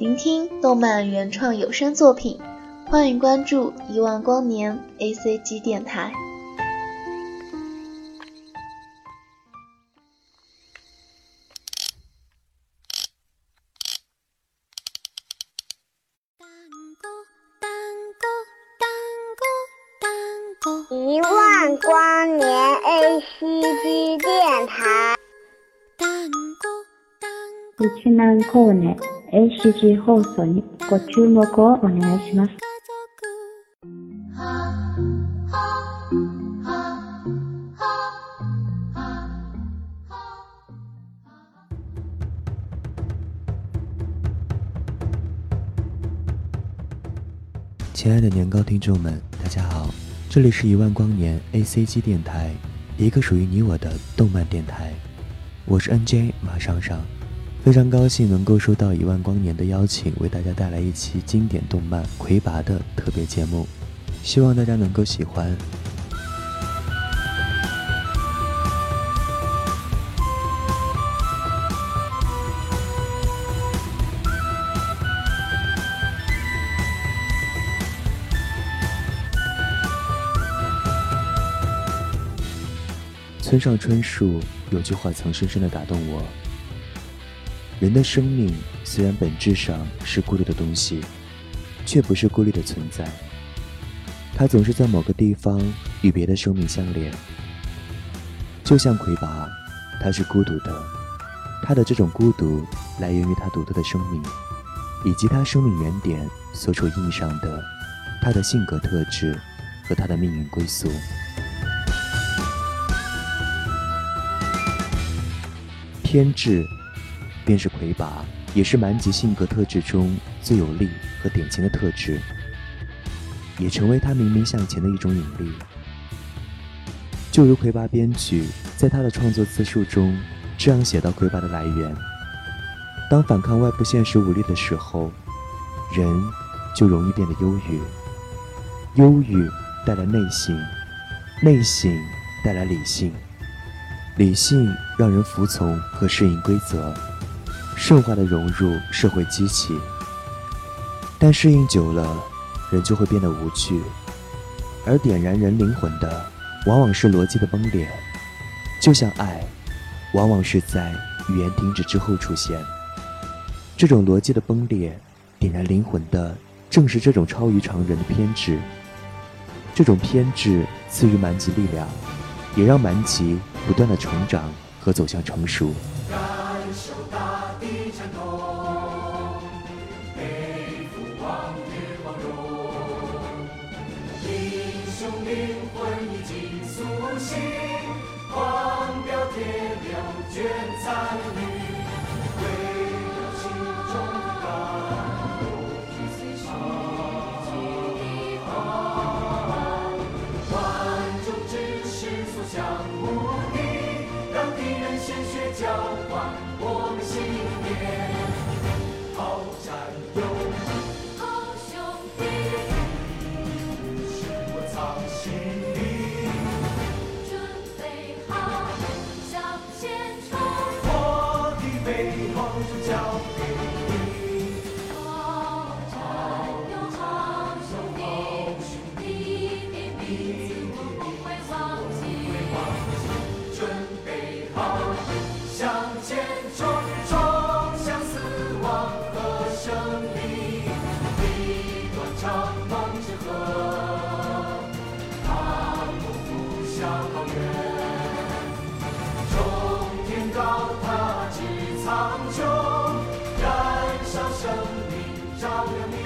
聆听动漫原创有声作品，欢迎关注一万光年 A C G 电台。一万光年 A C G 电台。1万光年 ACG 放送にご注目をお願いします。亲爱的年糕听众们，大家好，这里是一万光年 ACG 电台，一个属于你我的动漫电台，我是 NJ 马上上， 非常高兴能够收到一万光年的邀请，为大家带来一期经典动漫《魁拔》的特别节目，希望大家能够喜欢。村上春树有句话曾深深地打动我：人的生命虽然本质上是孤立的东西，却不是孤立的存在。它总是在某个地方与别的生命相连。就像魁拔，他是孤独的，他的这种孤独来源于他独特的生命，以及他生命原点所处意义上的他的性格特质和他的命运归宿。偏执，便是魁拔，也是蛮吉性格特质中最有力和典型的特质，也成为他明明向前的一种引力。就如魁拔编剧在他的创作自述中这样写到魁拔的来源：当反抗外部现实无力的时候，人就容易变得忧郁，忧郁带来内省，内省带来理性。理性让人服从和适应规则，顺化的融入社会机器。但适应久了，人就会变得无趣，而点燃人灵魂的，往往是逻辑的崩裂。就像爱，往往是在语言停止之后出现。这种逻辑的崩裂，点燃灵魂的，正是这种超于常人的偏执。这种偏执赐予满级力量。也让蛮吉不断的成长和走向成熟。的颤动，背负往日光荣，英雄灵魂已经苏醒，狂飙铁流卷残余，为。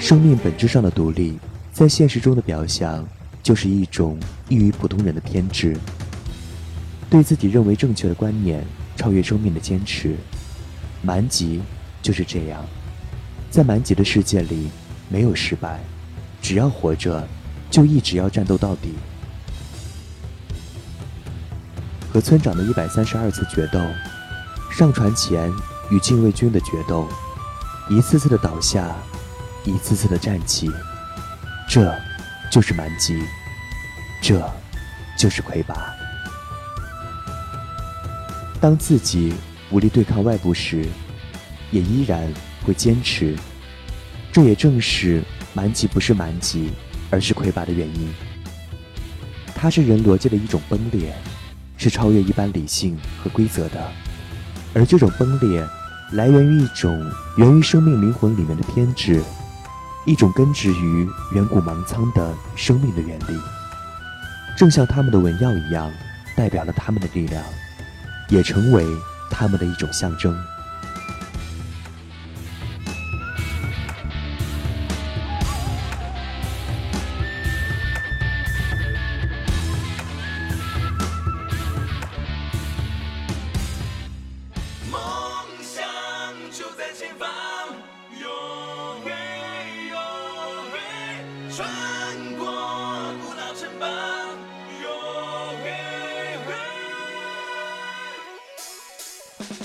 生命本质上的独立，在现实中的表象，就是一种异于普通人的偏执。对自己认为正确的观念，超越生命的坚持。蛮吉就是这样，在蛮吉的世界里，没有失败，只要活着，就一直要战斗到底。和村长的一百三十二次决斗，上船前与禁卫军的决斗，一次次的倒下。一次次的站起，这就是蛮吉，这就是魁拔。当自己无力对抗外部时，也依然会坚持，这也正是蛮吉不是蛮吉，而是魁拔的原因。它是人逻辑的一种崩裂，是超越一般理性和规则的。而这种崩裂，来源于一种源于生命灵魂里面的偏执，一种根植于远古芒苍的生命的原理。正像他们的纹样一样，代表了他们的力量，也成为他们的一种象征。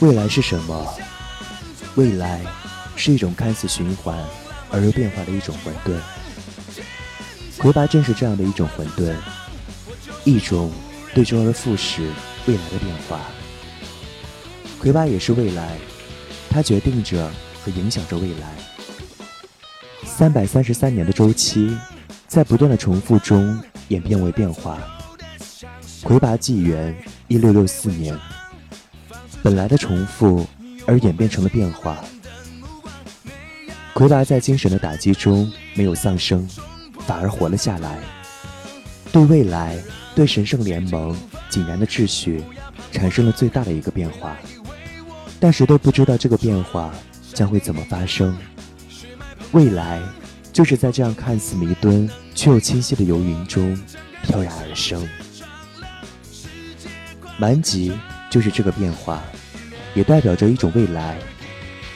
未来是什么？未来是一种看似循环而又变化的一种混沌。魁拔正是这样的一种混沌，一种对周而复始未来的变化。魁拔也是未来，它决定着和影响着未来。三百三十三年的周期，在不断的重复中演变为变化。魁拔纪元一六六四年。本来的重复，而演变成了变化。魁拔在精神的打击中没有丧生，反而活了下来。对未来，对神圣联盟井然的秩序，产生了最大的一个变化。但谁都不知道这个变化将会怎么发生。未来，就是在这样看似迷敦却又清晰的游云中飘然而生。蛮吉。就是这个变化，也代表着一种未来，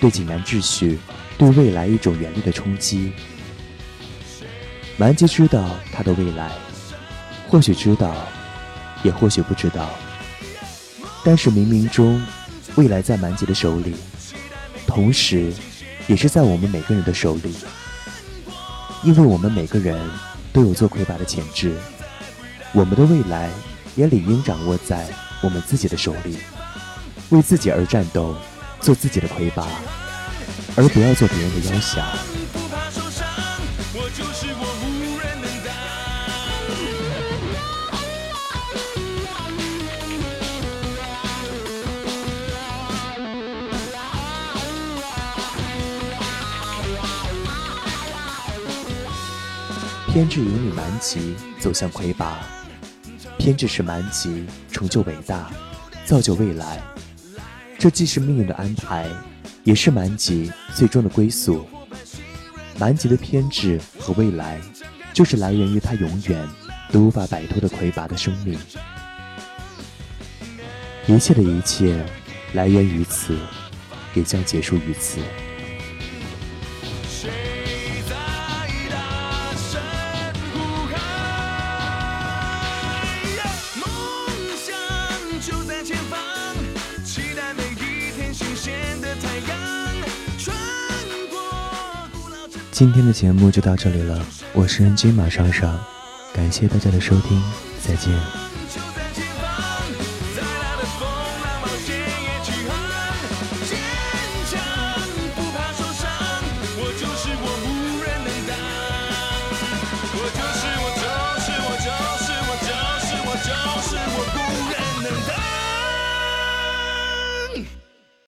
对井然秩序，对未来一种原力的冲击。蛮吉知道他的未来，或许知道，也或许不知道。但是冥冥中，未来在蛮吉的手里，同时，也是在我们每个人的手里，因为我们每个人都有做魁拔的潜质，我们的未来也理应掌握在。我们自己的手里，为自己而战斗，做自己的魁拔，而不要做别人的妖侠。偏执引领蛮吉走向魁拔。偏执使蛮吉成就伟大，造就未来。这既是命运的安排，也是蛮吉最终的归宿。蛮吉的偏执和未来，就是来源于他永远都无法摆脱的魁拔的生命。一切的一切，来源于此，也将结束于此。就在前方，期待每一天新鲜的太阳，穿过古老。今天的节目就到这里了，我是 NG 马上上，感谢大家的收听，再见。